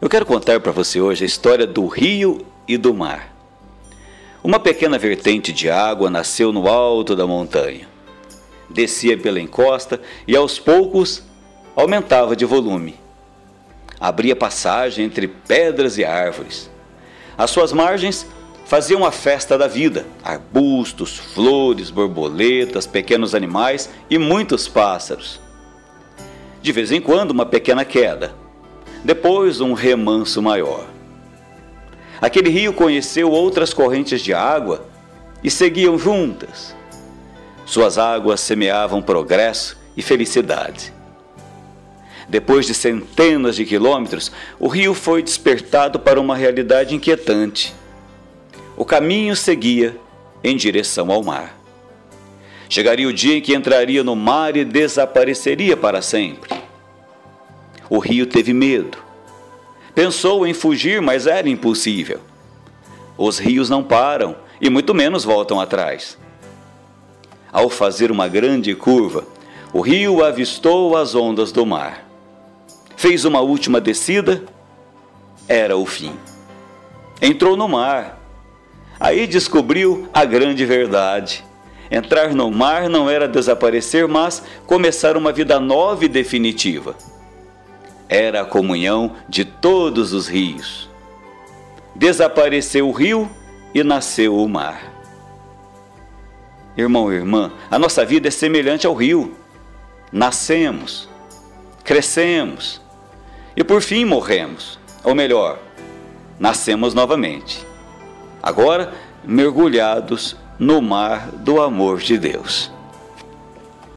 Eu quero contar para você hoje a história do rio e do mar. Uma pequena vertente de água nasceu no alto da montanha. Descia pela encosta e aos poucos aumentava de volume. Abria passagem entre pedras e árvores. Às suas margens faziam a festa da vida: arbustos, flores, borboletas, pequenos animais e muitos pássaros. De vez em quando, uma pequena queda depois um remanso maior. Aquele rio conheceu outras correntes de água e seguiam juntas. Suas águas semeavam progresso e felicidade. Depois de centenas de quilômetros, o rio foi despertado para uma realidade inquietante. O caminho seguia em direção ao mar. Chegaria o dia em que entraria no mar e desapareceria para sempre. O rio teve medo. Pensou em fugir, mas era impossível. Os rios não param e muito menos voltam atrás. Ao fazer uma grande curva, o rio avistou as ondas do mar. Fez uma última descida, era o fim. Entrou no mar. Aí descobriu a grande verdade. Entrar no mar não era desaparecer, mas começar uma vida nova e definitiva era a comunhão de todos os rios. Desapareceu o rio e nasceu o mar. Irmão e irmã, a nossa vida é semelhante ao rio. Nascemos, crescemos e por fim morremos. Ou melhor, nascemos novamente. Agora mergulhados no mar do amor de Deus.